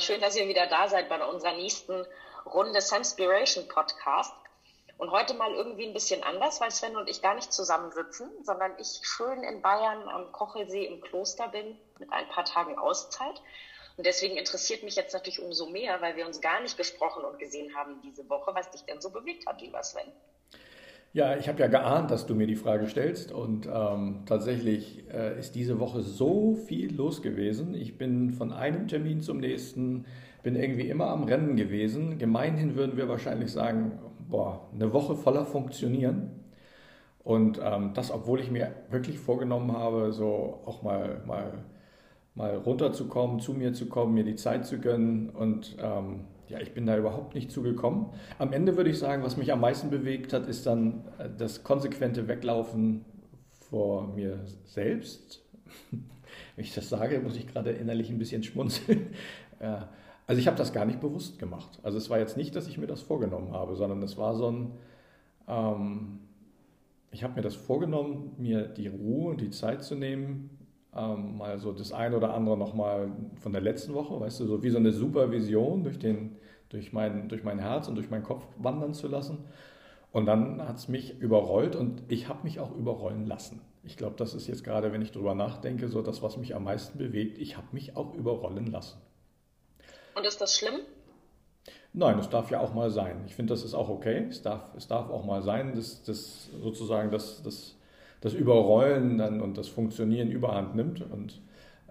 Schön, dass ihr wieder da seid bei unserer nächsten Runde Samspiration Podcast. Und heute mal irgendwie ein bisschen anders, weil Sven und ich gar nicht zusammensitzen, sondern ich schön in Bayern am Kochelsee im Kloster bin mit ein paar Tagen Auszeit. Und deswegen interessiert mich jetzt natürlich umso mehr, weil wir uns gar nicht gesprochen und gesehen haben diese Woche, was dich denn so bewegt hat, lieber Sven. Ja, ich habe ja geahnt, dass du mir die Frage stellst und ähm, tatsächlich äh, ist diese Woche so viel los gewesen. Ich bin von einem Termin zum nächsten, bin irgendwie immer am Rennen gewesen. Gemeinhin würden wir wahrscheinlich sagen, boah, eine Woche voller Funktionieren. Und ähm, das, obwohl ich mir wirklich vorgenommen habe, so auch mal, mal, mal runterzukommen, zu mir zu kommen, mir die Zeit zu gönnen und ähm, ja, ich bin da überhaupt nicht zugekommen. Am Ende würde ich sagen, was mich am meisten bewegt hat, ist dann äh, das konsequente Weglaufen vor mir selbst. Wenn ich das sage, muss ich gerade innerlich ein bisschen schmunzeln. Also ich habe das gar nicht bewusst gemacht. Also es war jetzt nicht, dass ich mir das vorgenommen habe, sondern es war so ein, ähm, ich habe mir das vorgenommen, mir die Ruhe und die Zeit zu nehmen, ähm, mal so das eine oder andere nochmal von der letzten Woche, weißt du, so wie so eine Supervision durch, den, durch, mein, durch mein Herz und durch meinen Kopf wandern zu lassen. Und dann hat es mich überrollt und ich habe mich auch überrollen lassen. Ich glaube, das ist jetzt gerade, wenn ich darüber nachdenke, so das, was mich am meisten bewegt. Ich habe mich auch überrollen lassen. Und ist das schlimm? Nein, es darf ja auch mal sein. Ich finde, das ist auch okay. Es darf, es darf auch mal sein, dass, dass sozusagen das, das das Überrollen dann und das Funktionieren überhand nimmt. Und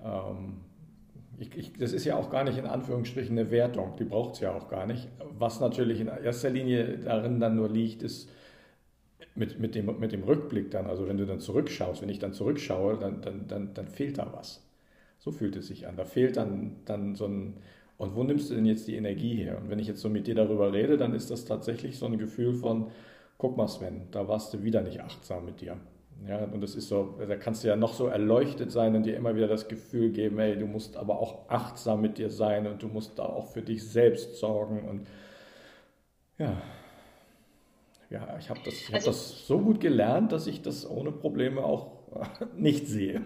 ähm, ich, ich, das ist ja auch gar nicht in Anführungsstrichen eine Wertung, die braucht es ja auch gar nicht. Was natürlich in erster Linie darin dann nur liegt, ist mit, mit, dem, mit dem Rückblick dann, also wenn du dann zurückschaust, wenn ich dann zurückschaue, dann, dann, dann, dann fehlt da was. So fühlt es sich an. Da fehlt dann, dann so ein, und wo nimmst du denn jetzt die Energie her? Und wenn ich jetzt so mit dir darüber rede, dann ist das tatsächlich so ein Gefühl von, guck mal Sven, da warst du wieder nicht achtsam mit dir. Ja, und das ist so, da kannst du ja noch so erleuchtet sein und dir immer wieder das Gefühl geben, hey, du musst aber auch achtsam mit dir sein und du musst da auch für dich selbst sorgen. Und ja, ja ich habe das, hab also, das so gut gelernt, dass ich das ohne Probleme auch nicht sehe.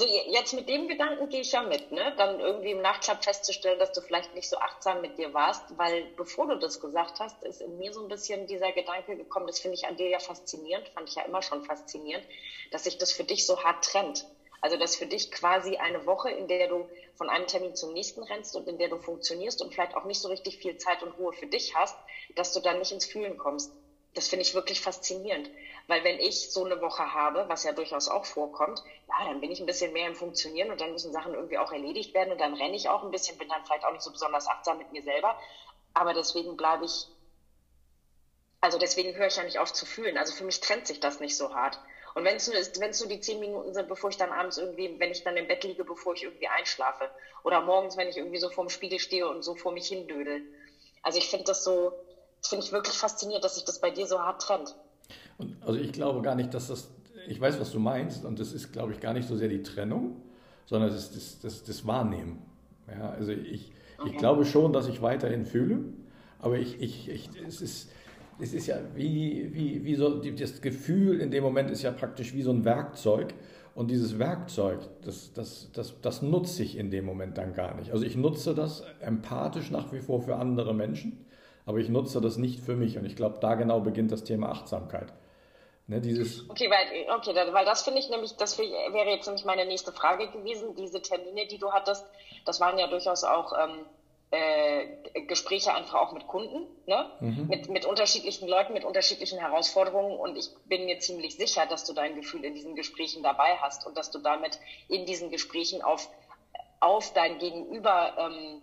Also jetzt mit dem Gedanken gehe ich ja mit, ne? Dann irgendwie im Nachklapp festzustellen, dass du vielleicht nicht so achtsam mit dir warst, weil bevor du das gesagt hast, ist in mir so ein bisschen dieser Gedanke gekommen, das finde ich an dir ja faszinierend, fand ich ja immer schon faszinierend, dass sich das für dich so hart trennt. Also dass für dich quasi eine Woche, in der du von einem Termin zum nächsten rennst und in der du funktionierst und vielleicht auch nicht so richtig viel Zeit und Ruhe für dich hast, dass du dann nicht ins Fühlen kommst. Das finde ich wirklich faszinierend. Weil wenn ich so eine Woche habe, was ja durchaus auch vorkommt, ja, dann bin ich ein bisschen mehr im Funktionieren und dann müssen Sachen irgendwie auch erledigt werden und dann renne ich auch ein bisschen, bin dann vielleicht auch nicht so besonders achtsam mit mir selber. Aber deswegen bleibe ich, also deswegen höre ich ja nicht auf zu fühlen. Also für mich trennt sich das nicht so hart. Und wenn es nur, nur die zehn Minuten sind, bevor ich dann abends irgendwie, wenn ich dann im Bett liege, bevor ich irgendwie einschlafe. Oder morgens, wenn ich irgendwie so vorm Spiegel stehe und so vor mich hindödel. Also ich finde das so, das finde ich wirklich faszinierend, dass sich das bei dir so hart trennt. Und also ich glaube gar nicht, dass das, ich weiß, was du meinst, und das ist, glaube ich, gar nicht so sehr die Trennung, sondern das ist das, das, das Wahrnehmen. Ja, also ich, ich glaube schon, dass ich weiterhin fühle, aber ich, ich, ich, es, ist, es ist ja wie, wie, wie so, das Gefühl in dem Moment ist ja praktisch wie so ein Werkzeug. Und dieses Werkzeug, das, das, das, das nutze ich in dem Moment dann gar nicht. Also ich nutze das empathisch nach wie vor für andere Menschen, aber ich nutze das nicht für mich. Und ich glaube, da genau beginnt das Thema Achtsamkeit. Ne, dieses okay, weil, okay, weil das finde ich nämlich, das wäre jetzt nämlich meine nächste Frage gewesen. Diese Termine, die du hattest, das waren ja durchaus auch ähm, äh, Gespräche einfach auch mit Kunden, ne? Mhm. mit, mit unterschiedlichen Leuten, mit unterschiedlichen Herausforderungen. Und ich bin mir ziemlich sicher, dass du dein Gefühl in diesen Gesprächen dabei hast und dass du damit in diesen Gesprächen auf, auf dein Gegenüber, ähm,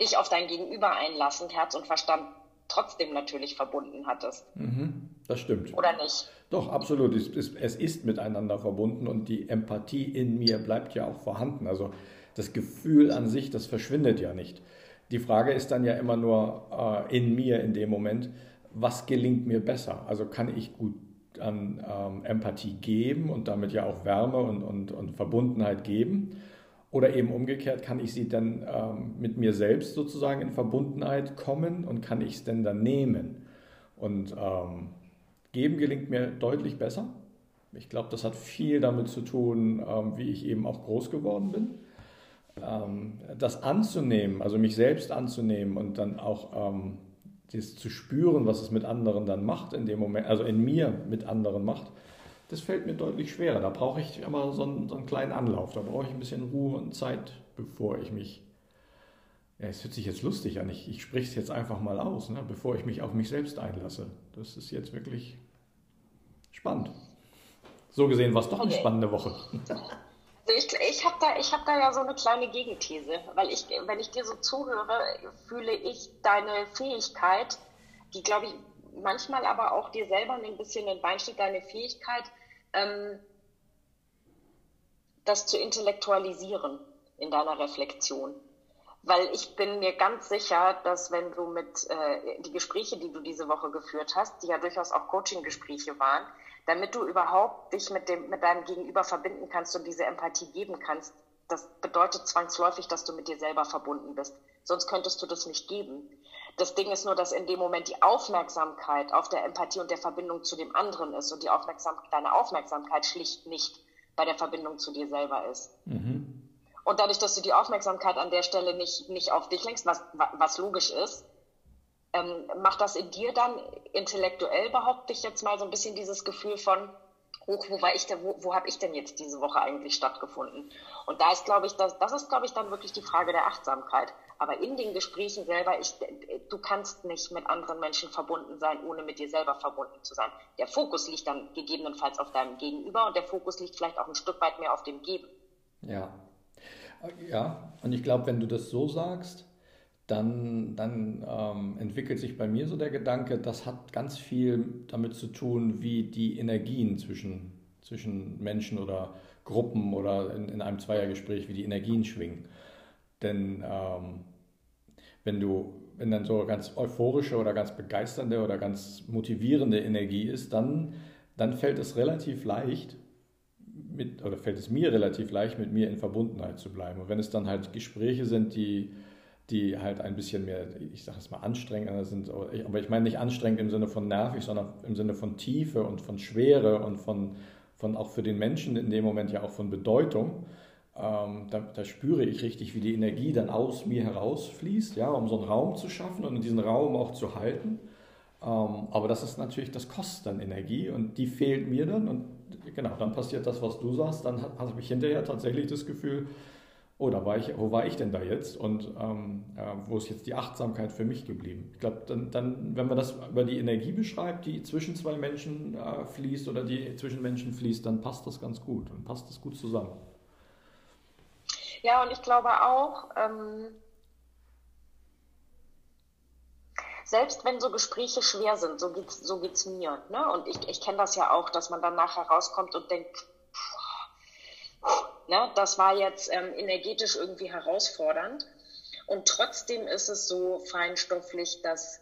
dich auf dein Gegenüber einlassend, Herz und Verstand trotzdem natürlich verbunden hattest. Mhm, das stimmt. Oder nicht? Doch, absolut. Es ist, es ist miteinander verbunden und die Empathie in mir bleibt ja auch vorhanden. Also das Gefühl an sich, das verschwindet ja nicht. Die Frage ist dann ja immer nur äh, in mir in dem Moment, was gelingt mir besser? Also kann ich gut an ähm, Empathie geben und damit ja auch Wärme und, und, und Verbundenheit geben? Oder eben umgekehrt, kann ich sie dann ähm, mit mir selbst sozusagen in Verbundenheit kommen und kann ich es denn dann nehmen? Und ähm, geben gelingt mir deutlich besser. Ich glaube, das hat viel damit zu tun, ähm, wie ich eben auch groß geworden bin. ähm, das anzunehmen, also mich selbst anzunehmen und dann auch ähm, das zu spüren, was es mit anderen dann macht in dem Moment, also in mir mit anderen macht, das fällt mir deutlich schwerer. Da brauche ich immer so einen, so einen kleinen Anlauf, da brauche ich ein bisschen Ruhe und Zeit, bevor ich mich, ja, es hört sich jetzt lustig an, ich, ich spreche es jetzt einfach mal aus, ne, bevor ich mich auf mich selbst einlasse. Das ist jetzt wirklich spannend. So gesehen war es doch eine spannende Woche. Also ich, ich habe da, hab da ja so eine kleine Gegenthese, weil ich, wenn ich dir so zuhöre, fühle ich deine Fähigkeit, die glaube ich manchmal aber auch dir selber ein bisschen in Bein deine Fähigkeit, ähm, das zu intellektualisieren in deiner Reflexion. Weil ich bin mir ganz sicher, dass wenn du mit äh, die Gespräche, die du diese Woche geführt hast, die ja durchaus auch Coaching-Gespräche waren, damit du überhaupt dich mit, dem, mit deinem Gegenüber verbinden kannst und diese Empathie geben kannst, das bedeutet zwangsläufig, dass du mit dir selber verbunden bist. Sonst könntest du das nicht geben. Das Ding ist nur, dass in dem Moment die Aufmerksamkeit auf der Empathie und der Verbindung zu dem anderen ist und die Aufmerksamkeit, deine Aufmerksamkeit schlicht nicht bei der Verbindung zu dir selber ist. Mhm. Und dadurch, dass du die Aufmerksamkeit an der Stelle nicht, nicht auf dich lenkst, was, was logisch ist, ähm, macht das in dir dann intellektuell, behaupte ich jetzt mal, so ein bisschen dieses Gefühl von, hoch, wo war ich denn, wo, wo habe ich denn jetzt diese Woche eigentlich stattgefunden? Und da ist, glaube ich, das, das ist, glaube ich, dann wirklich die Frage der Achtsamkeit. Aber in den Gesprächen selber, ich, du kannst nicht mit anderen Menschen verbunden sein, ohne mit dir selber verbunden zu sein. Der Fokus liegt dann gegebenenfalls auf deinem Gegenüber und der Fokus liegt vielleicht auch ein Stück weit mehr auf dem Geben. Ja. Ja, und ich glaube, wenn du das so sagst, dann, dann ähm, entwickelt sich bei mir so der Gedanke, das hat ganz viel damit zu tun, wie die Energien zwischen, zwischen Menschen oder Gruppen oder in, in einem Zweiergespräch, wie die Energien schwingen. Denn ähm, wenn du, wenn dann so ganz euphorische oder ganz begeisternde oder ganz motivierende Energie ist, dann, dann fällt es relativ leicht, mit, oder fällt es mir relativ leicht, mit mir in Verbundenheit zu bleiben. Und wenn es dann halt Gespräche sind, die die halt ein bisschen mehr, ich sage es mal, anstrengender sind. Aber ich meine nicht anstrengend im Sinne von nervig, sondern im Sinne von Tiefe und von Schwere und von, von auch für den Menschen in dem Moment ja auch von Bedeutung. Ähm, da, da, spüre ich richtig, wie die Energie dann aus mir herausfließt, ja, um so einen Raum zu schaffen und in diesen Raum auch zu halten. Ähm, aber das ist natürlich, das kostet dann Energie und die fehlt mir dann und genau, dann passiert das, was du sagst, dann habe ich hinterher tatsächlich das Gefühl, oh, da war ich, wo war ich denn da jetzt und ähm, äh, wo ist jetzt die Achtsamkeit für mich geblieben? Ich glaube, dann, dann, wenn man das über die Energie beschreibt, die zwischen zwei Menschen äh, fließt oder die zwischen Menschen fließt, dann passt das ganz gut und passt das gut zusammen. Ja, und ich glaube auch, ähm, selbst wenn so Gespräche schwer sind, so geht's, so geht's mir. Ne? Und ich, ich kenne das ja auch, dass man dann nachher rauskommt und denkt, Ne? Das war jetzt ähm, energetisch irgendwie herausfordernd. Und trotzdem ist es so feinstofflich, dass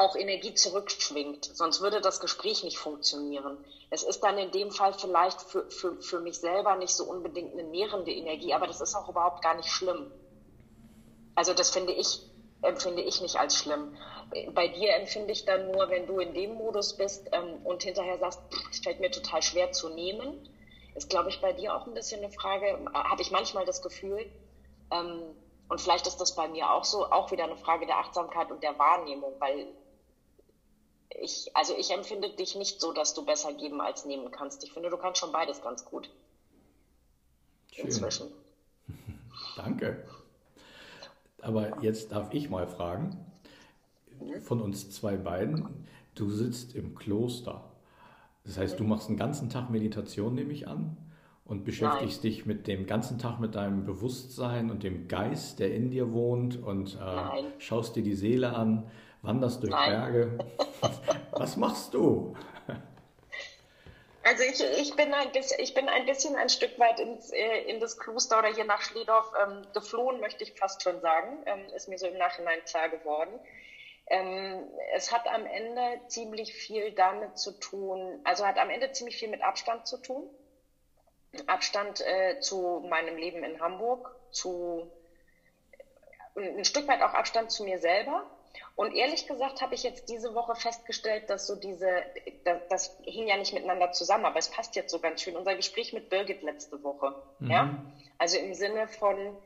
auch Energie zurückschwingt. Sonst würde das Gespräch nicht funktionieren. Es ist dann in dem Fall vielleicht für, für, für mich selber nicht so unbedingt eine nährende Energie, aber das ist auch überhaupt gar nicht schlimm. Also das finde ich, empfinde ich nicht als schlimm. Bei dir empfinde ich dann nur, wenn du in dem Modus bist ähm, und hinterher sagst, es fällt mir total schwer zu nehmen, ist, glaube ich, bei dir auch ein bisschen eine Frage, habe ich manchmal das Gefühl, ähm, und vielleicht ist das bei mir auch so, auch wieder eine Frage der Achtsamkeit und der Wahrnehmung, weil ich, also ich empfinde dich nicht so, dass du besser geben als nehmen kannst. Ich finde, du kannst schon beides ganz gut. Schön. Inzwischen. Danke. Aber jetzt darf ich mal fragen, von uns zwei beiden, du sitzt im Kloster. Das heißt, du machst einen ganzen Tag Meditation, nehme ich an, und beschäftigst Nein. dich mit dem ganzen Tag mit deinem Bewusstsein und dem Geist, der in dir wohnt und äh, schaust dir die Seele an, wanderst durch Nein. Berge. Was machst du? Also ich, ich, bin ein bisschen, ich bin ein bisschen ein Stück weit ins, äh, in das Kloster oder hier nach Schledorf ähm, geflohen, möchte ich fast schon sagen. Ähm, ist mir so im Nachhinein klar geworden. Ähm, es hat am Ende ziemlich viel damit zu tun, also hat am Ende ziemlich viel mit Abstand zu tun. Abstand äh, zu meinem Leben in Hamburg, zu ein Stück weit auch Abstand zu mir selber. Und ehrlich gesagt habe ich jetzt diese Woche festgestellt, dass so diese, das, das, hing ja nicht miteinander zusammen, aber es passt jetzt so ganz schön. Unser Gespräch mit Birgit letzte Woche, mhm. ja, Also im Sinne von,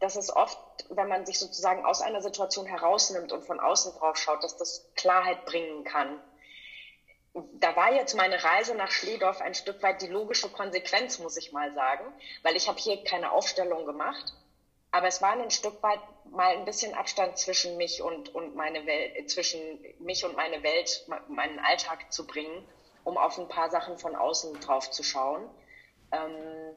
dass es oft, wenn man sich sozusagen aus einer Situation herausnimmt und von außen drauf schaut, dass das Klarheit bringen kann. Da war jetzt meine Reise nach Schledorf ein Stück weit die logische Konsequenz, muss ich mal sagen, weil ich habe hier keine Aufstellung gemacht, aber es war ein Stück weit mal ein bisschen Abstand zwischen mich und, und meine Welt, zwischen mich und meine Welt, meinen Alltag zu bringen, um auf ein paar Sachen von außen drauf zu schauen. Ähm,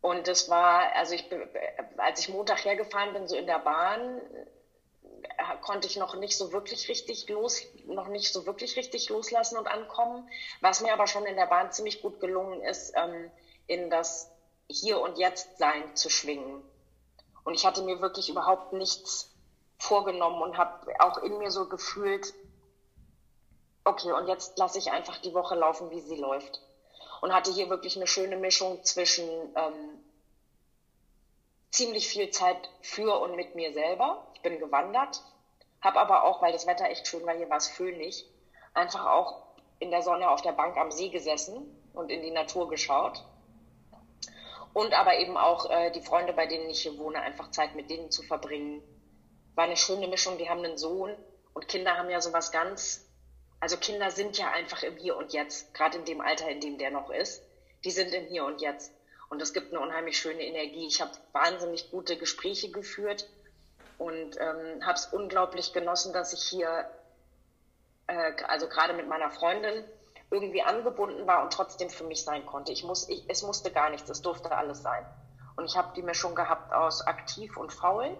und das war, also ich, als ich Montag hergefahren bin, so in der Bahn, äh, konnte ich noch nicht so wirklich richtig los, noch nicht so wirklich richtig loslassen und ankommen. Was mir aber schon in der Bahn ziemlich gut gelungen ist, ähm, in das Hier und Jetzt sein zu schwingen. Und ich hatte mir wirklich überhaupt nichts vorgenommen und habe auch in mir so gefühlt, okay, und jetzt lasse ich einfach die Woche laufen, wie sie läuft und hatte hier wirklich eine schöne Mischung zwischen ähm, ziemlich viel Zeit für und mit mir selber. Ich bin gewandert, habe aber auch, weil das Wetter echt schön war, hier war es föhnig, einfach auch in der Sonne auf der Bank am See gesessen und in die Natur geschaut. Und aber eben auch äh, die Freunde, bei denen ich hier wohne, einfach Zeit mit denen zu verbringen. War eine schöne Mischung. Die haben einen Sohn und Kinder haben ja sowas ganz also Kinder sind ja einfach im Hier und Jetzt, gerade in dem Alter, in dem der noch ist. Die sind im Hier und Jetzt. Und das gibt eine unheimlich schöne Energie. Ich habe wahnsinnig gute Gespräche geführt und ähm, habe es unglaublich genossen, dass ich hier, äh, also gerade mit meiner Freundin, irgendwie angebunden war und trotzdem für mich sein konnte. Ich muss, ich, es musste gar nichts, es durfte alles sein. Und ich habe die Mischung gehabt aus aktiv und faul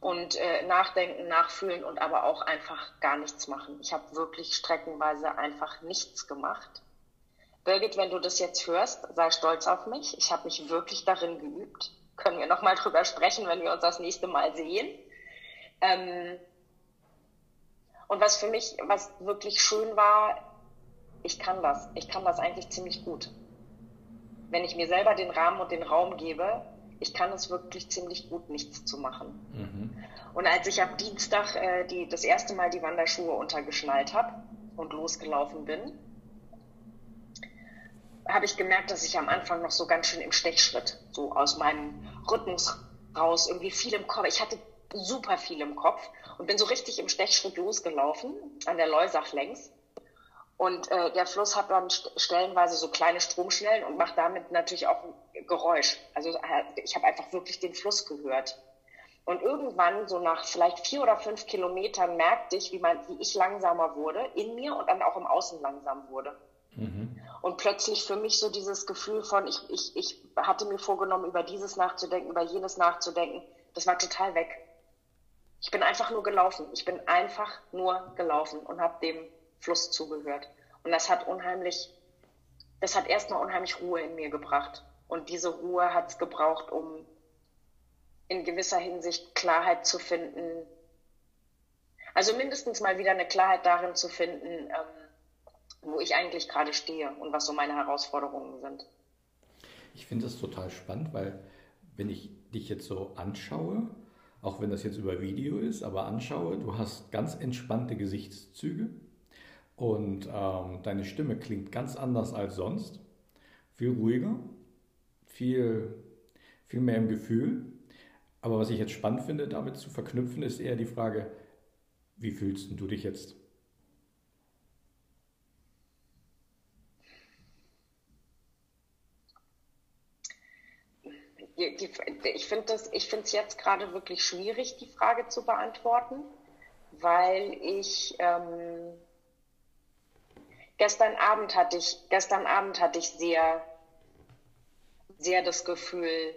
und äh, nachdenken, nachfühlen und aber auch einfach gar nichts machen. Ich habe wirklich streckenweise einfach nichts gemacht. Birgit, wenn du das jetzt hörst, sei stolz auf mich. Ich habe mich wirklich darin geübt. Können wir nochmal drüber sprechen, wenn wir uns das nächste Mal sehen. Ähm, und was für mich, was wirklich schön war, ich kann das. Ich kann das eigentlich ziemlich gut. Wenn ich mir selber den Rahmen und den Raum gebe, ich kann es wirklich ziemlich gut, nichts zu machen. Mhm. Und als ich am Dienstag äh, die, das erste Mal die Wanderschuhe untergeschnallt habe und losgelaufen bin, habe ich gemerkt, dass ich am Anfang noch so ganz schön im Stechschritt, so aus meinem Rhythmus raus, irgendwie viel im Kopf. Ich hatte super viel im Kopf und bin so richtig im Stechschritt losgelaufen, an der Leusach längs. Und äh, der Fluss hat dann stellenweise so kleine Stromschnellen und macht damit natürlich auch ein Geräusch. Also äh, ich habe einfach wirklich den Fluss gehört. Und irgendwann, so nach vielleicht vier oder fünf Kilometern, merkte ich, wie, man, wie ich langsamer wurde, in mir und dann auch im Außen langsam wurde. Mhm. Und plötzlich für mich so dieses Gefühl von, ich, ich, ich hatte mir vorgenommen, über dieses nachzudenken, über jenes nachzudenken, das war total weg. Ich bin einfach nur gelaufen. Ich bin einfach nur gelaufen und habe dem Fluss zugehört. Und das hat unheimlich, das hat erstmal unheimlich Ruhe in mir gebracht. Und diese Ruhe hat es gebraucht, um in gewisser Hinsicht Klarheit zu finden. Also mindestens mal wieder eine Klarheit darin zu finden, ähm, wo ich eigentlich gerade stehe und was so meine Herausforderungen sind. Ich finde das total spannend, weil wenn ich dich jetzt so anschaue, auch wenn das jetzt über Video ist, aber anschaue, du hast ganz entspannte Gesichtszüge und ähm, deine Stimme klingt ganz anders als sonst, viel ruhiger, viel, viel mehr im Gefühl. Aber was ich jetzt spannend finde, damit zu verknüpfen, ist eher die Frage, wie fühlst du dich jetzt? Ich finde es jetzt gerade wirklich schwierig, die Frage zu beantworten, weil ich ähm, gestern Abend hatte ich gestern Abend hatte ich sehr sehr das Gefühl,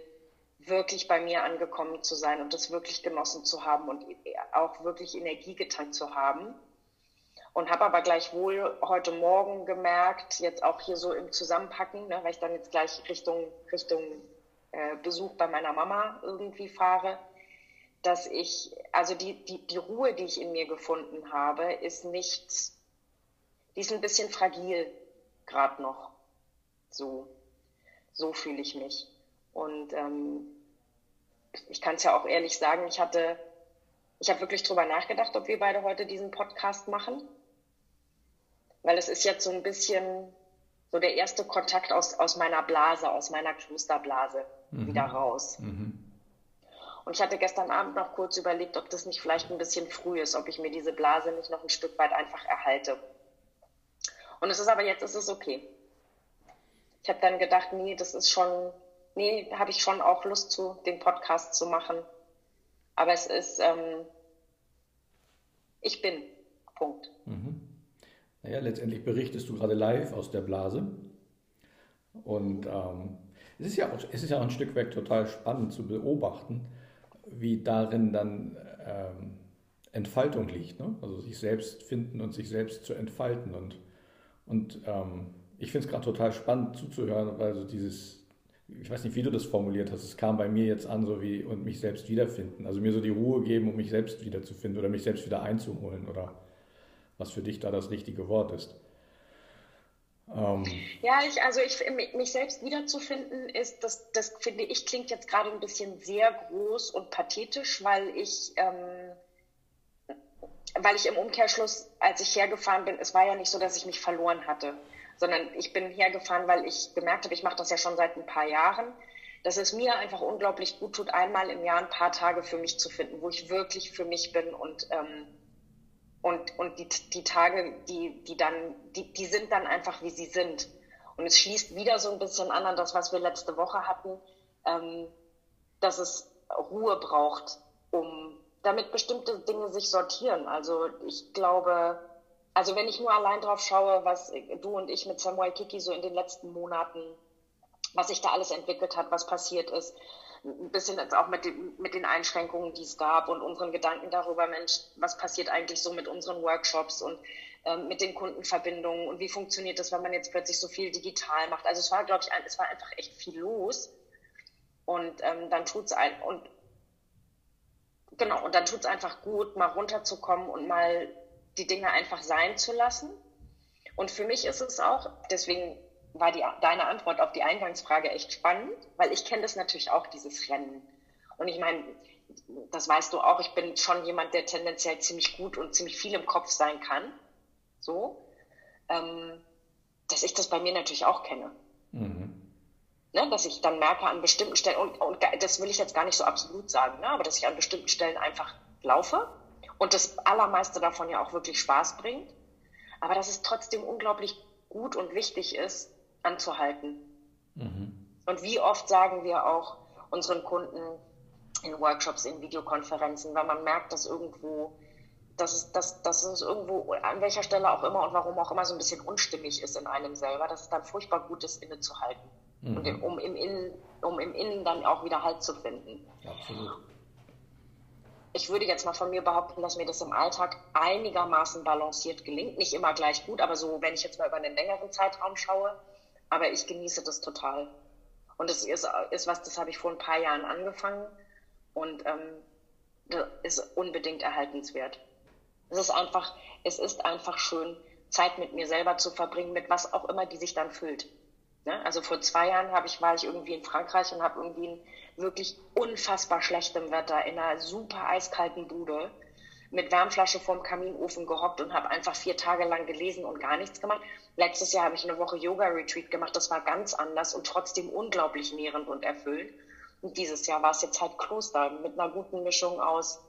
wirklich bei mir angekommen zu sein und das wirklich genossen zu haben und auch wirklich Energie getankt zu haben. Und habe aber gleichwohl heute Morgen gemerkt, jetzt auch hier so im Zusammenpacken, ne, weil ich dann jetzt gleich Richtung, Richtung äh, Besuch bei meiner Mama irgendwie fahre, dass ich, also die, die, die Ruhe, die ich in mir gefunden habe, ist nicht, die ist ein bisschen fragil gerade noch. So, so fühle ich mich. Und ähm, ich kann es ja auch ehrlich sagen, ich hatte, ich habe wirklich drüber nachgedacht, ob wir beide heute diesen Podcast machen. Weil es ist jetzt so ein bisschen, so der erste Kontakt aus, aus meiner Blase, aus meiner Klosterblase mhm. wieder raus. Mhm. Und ich hatte gestern Abend noch kurz überlegt, ob das nicht vielleicht ein bisschen früh ist, ob ich mir diese Blase nicht noch ein Stück weit einfach erhalte. Und es ist aber jetzt, es ist okay. Ich habe dann gedacht, nee, das ist schon, nee, habe ich schon auch Lust zu, den Podcast zu machen. Aber es ist, ähm, ich bin, Punkt. Mhm. Naja, letztendlich berichtest du gerade live aus der Blase. Und ähm, es, ist ja auch, es ist ja auch ein Stück weit total spannend zu beobachten, wie darin dann ähm, Entfaltung liegt. Ne? Also sich selbst finden und sich selbst zu entfalten. Und, und ähm, ich finde es gerade total spannend zuzuhören, weil so dieses, ich weiß nicht, wie du das formuliert hast, es kam bei mir jetzt an, so wie und mich selbst wiederfinden. Also mir so die Ruhe geben, um mich selbst wiederzufinden oder mich selbst wieder einzuholen oder was für dich da das richtige Wort ist. Ähm, ja, ich, also ich, mich selbst wiederzufinden ist, das, das finde ich klingt jetzt gerade ein bisschen sehr groß und pathetisch, weil ich, ähm, weil ich im Umkehrschluss, als ich hergefahren bin, es war ja nicht so, dass ich mich verloren hatte, sondern ich bin hergefahren, weil ich gemerkt habe, ich mache das ja schon seit ein paar Jahren, dass es mir einfach unglaublich gut tut, einmal im Jahr ein paar Tage für mich zu finden, wo ich wirklich für mich bin und ähm, und, und die, die Tage, die, die dann, die, die sind dann einfach, wie sie sind. Und es schließt wieder so ein bisschen an an das, was wir letzte Woche hatten, ähm, dass es Ruhe braucht, um damit bestimmte Dinge sich sortieren. Also ich glaube, also wenn ich nur allein drauf schaue, was du und ich mit Samuel Kiki so in den letzten Monaten, was sich da alles entwickelt hat, was passiert ist, ein bisschen jetzt auch mit, dem, mit den Einschränkungen, die es gab und unseren Gedanken darüber, Mensch, was passiert eigentlich so mit unseren Workshops und ähm, mit den Kundenverbindungen und wie funktioniert das, wenn man jetzt plötzlich so viel digital macht. Also es war, glaube ich, ein, es war einfach echt viel los und ähm, dann tut es ein und genau, und dann tut es einfach gut, mal runterzukommen und mal die Dinge einfach sein zu lassen. Und für mich ist es auch, deswegen war die, deine Antwort auf die Eingangsfrage echt spannend, weil ich kenne das natürlich auch, dieses Rennen. Und ich meine, das weißt du auch, ich bin schon jemand, der tendenziell ziemlich gut und ziemlich viel im Kopf sein kann. So. Ähm, dass ich das bei mir natürlich auch kenne. Mhm. Ne, dass ich dann merke an bestimmten Stellen, und, und das will ich jetzt gar nicht so absolut sagen, ne, aber dass ich an bestimmten Stellen einfach laufe und das Allermeiste davon ja auch wirklich Spaß bringt. Aber dass es trotzdem unglaublich gut und wichtig ist, anzuhalten. Mhm. Und wie oft sagen wir auch unseren Kunden in Workshops, in Videokonferenzen, weil man merkt, dass irgendwo, dass es, dass, dass es irgendwo an welcher Stelle auch immer und warum auch immer so ein bisschen unstimmig ist in einem selber, dass es dann furchtbar gut ist, innezuhalten. Mhm. Und um im, Innen, um im Innen dann auch wieder Halt zu finden. Absolut. Ich würde jetzt mal von mir behaupten, dass mir das im Alltag einigermaßen balanciert gelingt. Nicht immer gleich gut, aber so, wenn ich jetzt mal über einen längeren Zeitraum schaue, aber ich genieße das total. Und das ist, ist was, das habe ich vor ein paar Jahren angefangen und ähm, das ist unbedingt erhaltenswert. Es ist einfach, es ist einfach schön, Zeit mit mir selber zu verbringen, mit was auch immer die sich dann füllt. Ne? Also vor zwei Jahren ich, war ich irgendwie in Frankreich und habe irgendwie in wirklich unfassbar schlechtem Wetter in einer super eiskalten Bude mit Wärmflasche vorm Kaminofen gehockt und habe einfach vier Tage lang gelesen und gar nichts gemacht. Letztes Jahr habe ich eine Woche Yoga-Retreat gemacht. Das war ganz anders und trotzdem unglaublich nährend und erfüllend. Und dieses Jahr war es jetzt halt Kloster mit einer guten Mischung aus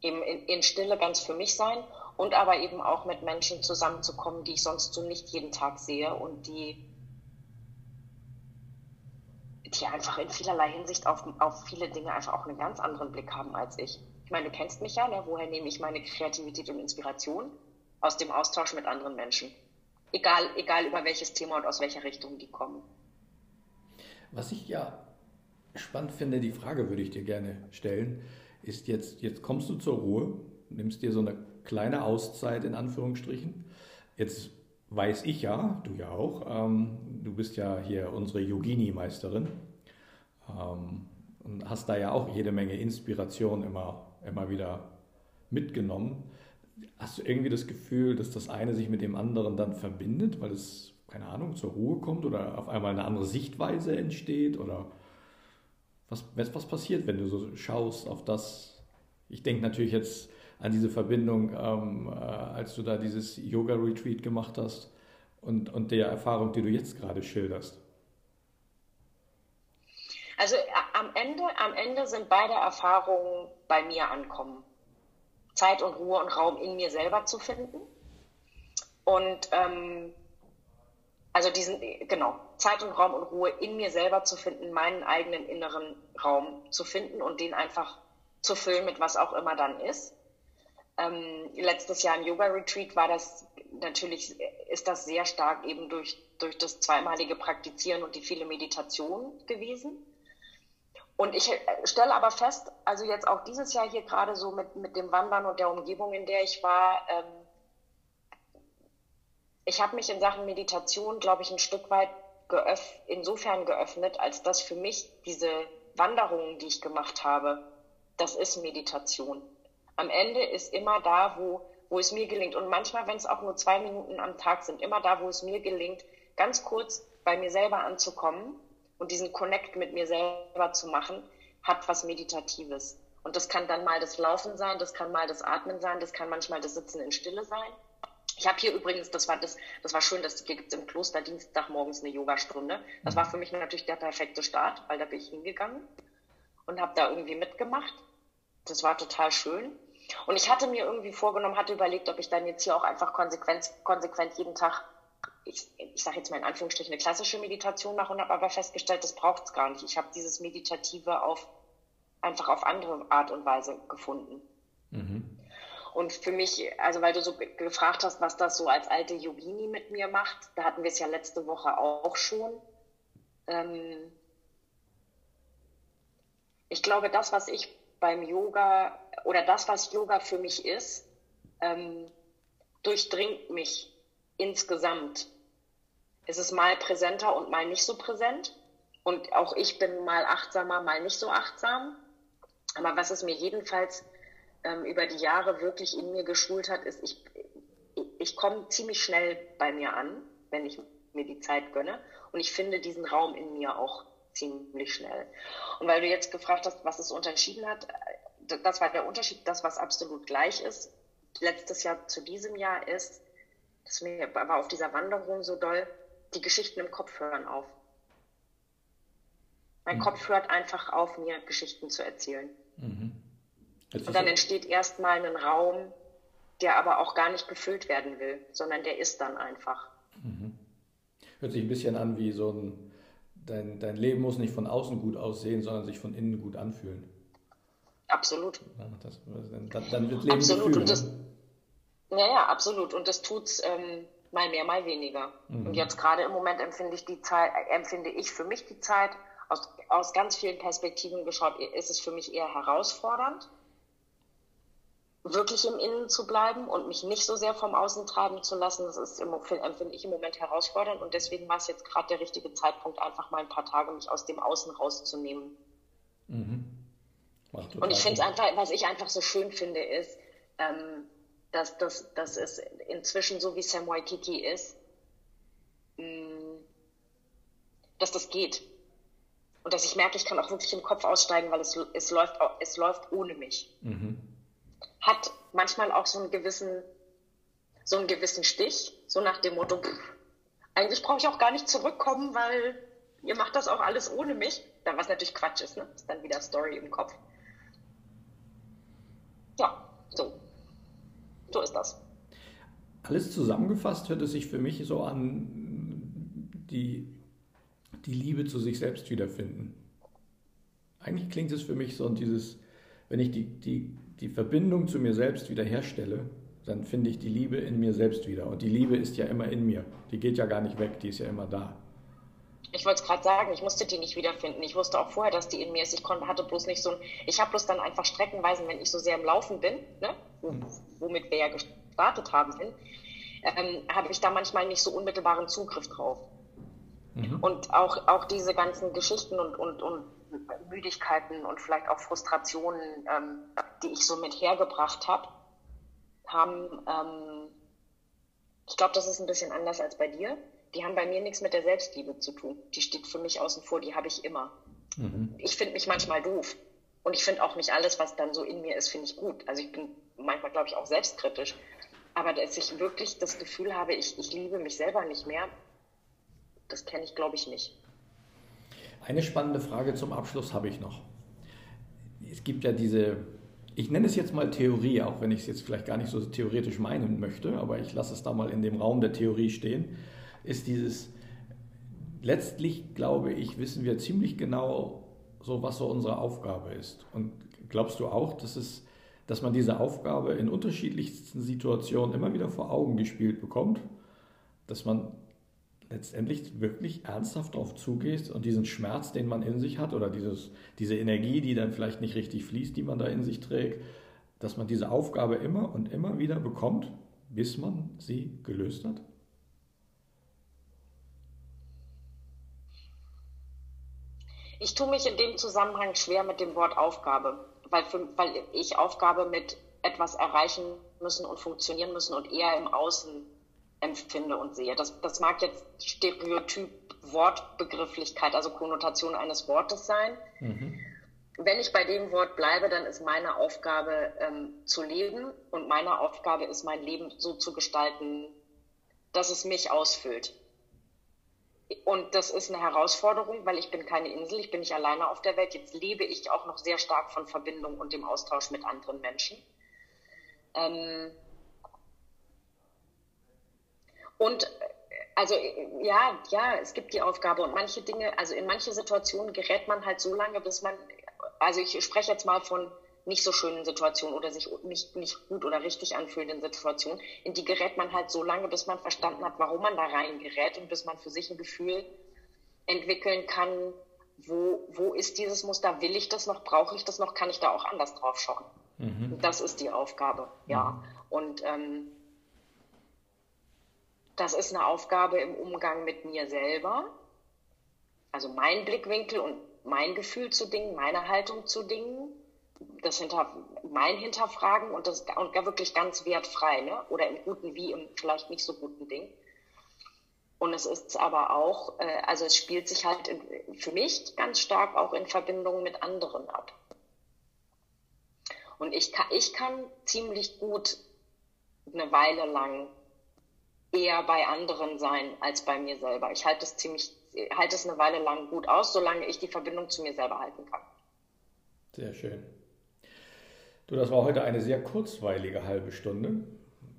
eben in, in Stille ganz für mich sein und aber eben auch mit Menschen zusammenzukommen, die ich sonst so nicht jeden Tag sehe und die die einfach in vielerlei Hinsicht auf, auf viele Dinge einfach auch einen ganz anderen Blick haben als ich meine, du kennst mich ja, ne? woher nehme ich meine Kreativität und Inspiration? Aus dem Austausch mit anderen Menschen. Egal, egal über welches Thema und aus welcher Richtung die kommen. Was ich ja spannend finde, die Frage würde ich dir gerne stellen, ist jetzt, jetzt kommst du zur Ruhe, nimmst dir so eine kleine Auszeit in Anführungsstrichen. Jetzt weiß ich ja, du ja auch, ähm, du bist ja hier unsere Yogini-Meisterin ähm, und hast da ja auch jede Menge Inspiration immer immer wieder mitgenommen. Hast du irgendwie das Gefühl, dass das eine sich mit dem anderen dann verbindet, weil es, keine Ahnung, zur Ruhe kommt oder auf einmal eine andere Sichtweise entsteht? Oder was, was passiert, wenn du so schaust auf das? Ich denke natürlich jetzt an diese Verbindung, ähm, äh, als du da dieses Yoga-Retreat gemacht hast und, und der Erfahrung, die du jetzt gerade schilderst? Also am Ende, am Ende sind beide Erfahrungen bei mir ankommen. Zeit und Ruhe und Raum in mir selber zu finden. Und ähm, also diesen, genau, Zeit und Raum und Ruhe in mir selber zu finden, meinen eigenen inneren Raum zu finden und den einfach zu füllen mit was auch immer dann ist. Ähm, letztes Jahr im Yoga-Retreat war das natürlich, ist das sehr stark eben durch, durch das zweimalige Praktizieren und die viele Meditation gewesen. Und ich äh, stelle aber fest, also jetzt auch dieses Jahr hier gerade so mit, mit dem Wandern und der Umgebung, in der ich war, ähm, ich habe mich in Sachen Meditation, glaube ich, ein Stück weit geöff insofern geöffnet, als dass für mich diese Wanderungen, die ich gemacht habe, das ist Meditation. Am Ende ist immer da, wo, wo es mir gelingt. Und manchmal, wenn es auch nur zwei Minuten am Tag sind, immer da, wo es mir gelingt, ganz kurz bei mir selber anzukommen und diesen Connect mit mir selber zu machen, hat was Meditatives. Und das kann dann mal das Laufen sein, das kann mal das Atmen sein, das kann manchmal das Sitzen in Stille sein. Ich habe hier übrigens, das war das, das war schön, dass hier gibt es im Kloster Dienstag morgens eine Yogastunde. Das war für mich natürlich der perfekte Start, weil da bin ich hingegangen und habe da irgendwie mitgemacht. Das war total schön. Und ich hatte mir irgendwie vorgenommen, hatte überlegt, ob ich dann jetzt hier auch einfach konsequent, konsequent jeden Tag ich, ich sage jetzt mal in Anführungsstrichen, eine klassische Meditation mache und habe aber festgestellt, das braucht es gar nicht. Ich habe dieses Meditative auf, einfach auf andere Art und Weise gefunden. Mhm. Und für mich, also weil du so gefragt hast, was das so als alte Yogini mit mir macht, da hatten wir es ja letzte Woche auch schon. Ähm ich glaube, das, was ich beim Yoga oder das, was Yoga für mich ist, ähm, durchdringt mich insgesamt ist es mal präsenter und mal nicht so präsent. Und auch ich bin mal achtsamer, mal nicht so achtsam. Aber was es mir jedenfalls ähm, über die Jahre wirklich in mir geschult hat, ist, ich, ich, komme ziemlich schnell bei mir an, wenn ich mir die Zeit gönne. Und ich finde diesen Raum in mir auch ziemlich schnell. Und weil du jetzt gefragt hast, was es unterschieden hat, das war der Unterschied. Das, was absolut gleich ist, letztes Jahr zu diesem Jahr ist, das mir war auf dieser Wanderung so doll, die Geschichten im Kopf hören auf. Mein mhm. Kopf hört einfach auf, mir Geschichten zu erzählen. Mhm. Und dann entsteht erstmal ein Raum, der aber auch gar nicht gefüllt werden will, sondern der ist dann einfach. Mhm. Hört sich ein bisschen an wie so ein, dein, dein Leben muss nicht von außen gut aussehen, sondern sich von innen gut anfühlen. Absolut. Ja, das, dann, dann, wird Leben Absolut. Gefühl, und das, ne? Ja, ja, absolut. Und das tut's ähm, mal mehr, mal weniger. Mhm. Und jetzt gerade im Moment empfinde ich die Zeit, äh, empfinde ich für mich die Zeit, aus, aus ganz vielen Perspektiven geschaut, ist es für mich eher herausfordernd, wirklich im Innen zu bleiben und mich nicht so sehr vom Außen treiben zu lassen. Das ist im, empfinde ich im Moment herausfordernd und deswegen war es jetzt gerade der richtige Zeitpunkt, einfach mal ein paar Tage mich aus dem Außen rauszunehmen. Mhm. Und ich finde es einfach, was ich einfach so schön finde, ist, ähm, dass, dass, dass es inzwischen so wie Sam Waikiki ist, mm, dass das geht. Und dass ich merke, ich kann auch wirklich im Kopf aussteigen, weil es, es, läuft, es läuft ohne mich. Mhm. Hat manchmal auch so einen gewissen, so einen gewissen Stich, so nach dem Motto, pff, eigentlich brauche ich auch gar nicht zurückkommen, weil ihr macht das auch alles ohne mich. Dann was natürlich Quatsch ist, ne? Ist dann wieder Story im Kopf. Ja, so. So ist das. Alles zusammengefasst hört es sich für mich so an, die, die Liebe zu sich selbst wiederfinden. Eigentlich klingt es für mich so, dieses, wenn ich die, die, die Verbindung zu mir selbst wiederherstelle, dann finde ich die Liebe in mir selbst wieder. Und die Liebe ist ja immer in mir. Die geht ja gar nicht weg, die ist ja immer da. Ich wollte es gerade sagen, ich musste die nicht wiederfinden. Ich wusste auch vorher, dass die in mir ist. Ich konnte, hatte bloß nicht so ein. Ich habe bloß dann einfach streckenweise, wenn ich so sehr im Laufen bin, ne, womit wir ja gestartet haben, hin, ähm, habe ich da manchmal nicht so unmittelbaren Zugriff drauf. Mhm. Und auch, auch diese ganzen Geschichten und, und, und Müdigkeiten und vielleicht auch Frustrationen, ähm, die ich so mit hergebracht habe, haben, ähm, ich glaube, das ist ein bisschen anders als bei dir. Die haben bei mir nichts mit der Selbstliebe zu tun. Die steht für mich außen vor, die habe ich immer. Mhm. Ich finde mich manchmal doof. Und ich finde auch nicht alles, was dann so in mir ist, finde ich gut. Also ich bin manchmal, glaube ich, auch selbstkritisch. Aber dass ich wirklich das Gefühl habe, ich, ich liebe mich selber nicht mehr, das kenne ich, glaube ich, nicht. Eine spannende Frage zum Abschluss habe ich noch. Es gibt ja diese, ich nenne es jetzt mal Theorie, auch wenn ich es jetzt vielleicht gar nicht so theoretisch meinen möchte, aber ich lasse es da mal in dem Raum der Theorie stehen, ist dieses, letztlich glaube ich, wissen wir ziemlich genau so, was so unsere Aufgabe ist. Und glaubst du auch, dass es dass man diese Aufgabe in unterschiedlichsten Situationen immer wieder vor Augen gespielt bekommt, dass man letztendlich wirklich ernsthaft darauf zugeht und diesen Schmerz, den man in sich hat oder dieses, diese Energie, die dann vielleicht nicht richtig fließt, die man da in sich trägt, dass man diese Aufgabe immer und immer wieder bekommt, bis man sie gelöst hat? Ich tue mich in dem Zusammenhang schwer mit dem Wort Aufgabe, weil, für, weil ich Aufgabe mit etwas erreichen müssen und funktionieren müssen und eher im Außen empfinde und sehe. Das, das mag jetzt Stereotyp Wortbegrifflichkeit, also Konnotation eines Wortes sein. Mhm. Wenn ich bei dem Wort bleibe, dann ist meine Aufgabe ähm, zu leben und meine Aufgabe ist, mein Leben so zu gestalten, dass es mich ausfüllt. Und das ist eine Herausforderung, weil ich bin keine Insel, ich bin nicht alleine auf der Welt. Jetzt lebe ich auch noch sehr stark von Verbindung und dem Austausch mit anderen Menschen. Ähm, und äh, also ja, ja, es gibt die Aufgabe und manche Dinge, also in manche Situationen gerät man halt so lange, bis man, also ich spreche jetzt mal von nicht so schönen Situationen oder sich nicht, nicht gut oder richtig anfühlenden Situationen, in die gerät man halt so lange, bis man verstanden hat, warum man da rein gerät und bis man für sich ein Gefühl entwickeln kann, wo, wo ist dieses Muster, will ich das noch, brauche ich das noch, kann ich da auch anders drauf schauen. Mhm. Das ist die Aufgabe, ja. Mhm. Und ähm, das ist eine Aufgabe im Umgang mit mir selber. Also mein Blickwinkel und mein Gefühl zu Dingen, meine Haltung zu Dingen, das hinter, mein Hinterfragen und das und wirklich ganz wertfrei, ne? oder im guten wie im vielleicht nicht so guten Ding. Und es ist aber auch, äh, also es spielt sich halt in, für mich ganz stark auch in Verbindung mit anderen ab. Und ich kann, ich kann ziemlich gut eine Weile lang eher bei anderen sein als bei mir selber. Ich halte es ziemlich, halte es eine Weile lang gut aus, solange ich die Verbindung zu mir selber halten kann. Sehr schön. Du, das war heute eine sehr kurzweilige halbe Stunde.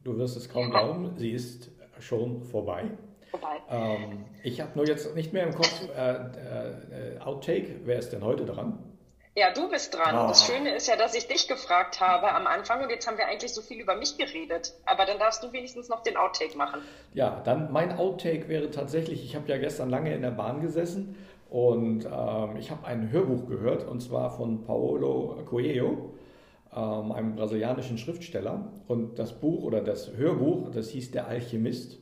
Du wirst es kaum glauben, sie ist schon vorbei. Vorbei. Ähm, ich habe nur jetzt nicht mehr im Kopf äh, äh, Outtake. Wer ist denn heute dran? Ja, du bist dran. Oh. Das Schöne ist ja, dass ich dich gefragt habe am Anfang und jetzt haben wir eigentlich so viel über mich geredet. Aber dann darfst du wenigstens noch den Outtake machen. Ja, dann mein Outtake wäre tatsächlich, ich habe ja gestern lange in der Bahn gesessen und ähm, ich habe ein Hörbuch gehört und zwar von Paolo Coelho, ähm, einem brasilianischen Schriftsteller. Und das Buch oder das Hörbuch, das hieß Der Alchemist.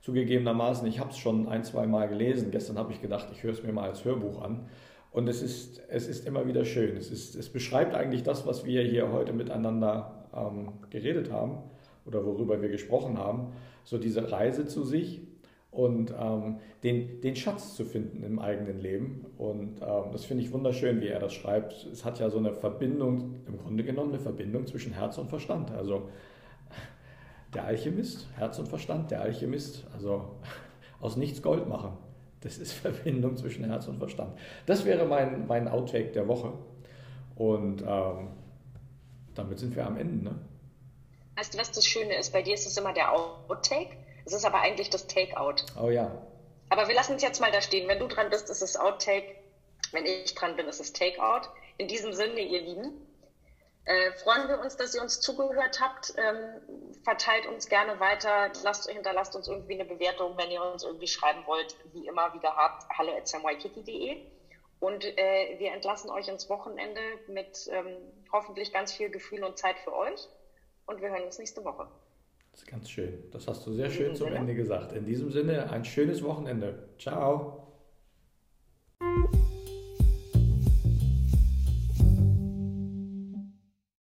Zugegebenermaßen, ich habe es schon ein, zwei Mal gelesen. Gestern habe ich gedacht, ich höre es mir mal als Hörbuch an. Und es ist, es ist immer wieder schön. Es, ist, es beschreibt eigentlich das, was wir hier heute miteinander ähm, geredet haben oder worüber wir gesprochen haben. So diese Reise zu sich und ähm, den, den Schatz zu finden im eigenen Leben. Und ähm, das finde ich wunderschön, wie er das schreibt. Es hat ja so eine Verbindung, im Grunde genommen eine Verbindung zwischen Herz und Verstand. Also der Alchemist, Herz und Verstand, der Alchemist, also aus nichts Gold machen. Das ist Verbindung zwischen Herz und Verstand. Das wäre mein, mein Outtake der Woche. Und ähm, damit sind wir am Ende. Ne? Weißt du, was das Schöne ist? Bei dir ist es immer der Outtake. Es ist aber eigentlich das Takeout. Oh ja. Aber wir lassen es jetzt mal da stehen. Wenn du dran bist, ist es Outtake. Wenn ich dran bin, ist es Takeout. In diesem Sinne, ihr Lieben, äh, freuen wir uns, dass ihr uns zugehört habt. Ähm, verteilt uns gerne weiter. Lasst, hinterlasst uns irgendwie eine Bewertung, wenn ihr uns irgendwie schreiben wollt. Wie immer wieder habt, hallo at Und äh, wir entlassen euch ins Wochenende mit ähm, hoffentlich ganz viel Gefühl und Zeit für euch. Und wir hören uns nächste Woche. Das ist ganz schön. Das hast du sehr schön mhm, zum Ende gesagt. In diesem Sinne ein schönes Wochenende. Ciao.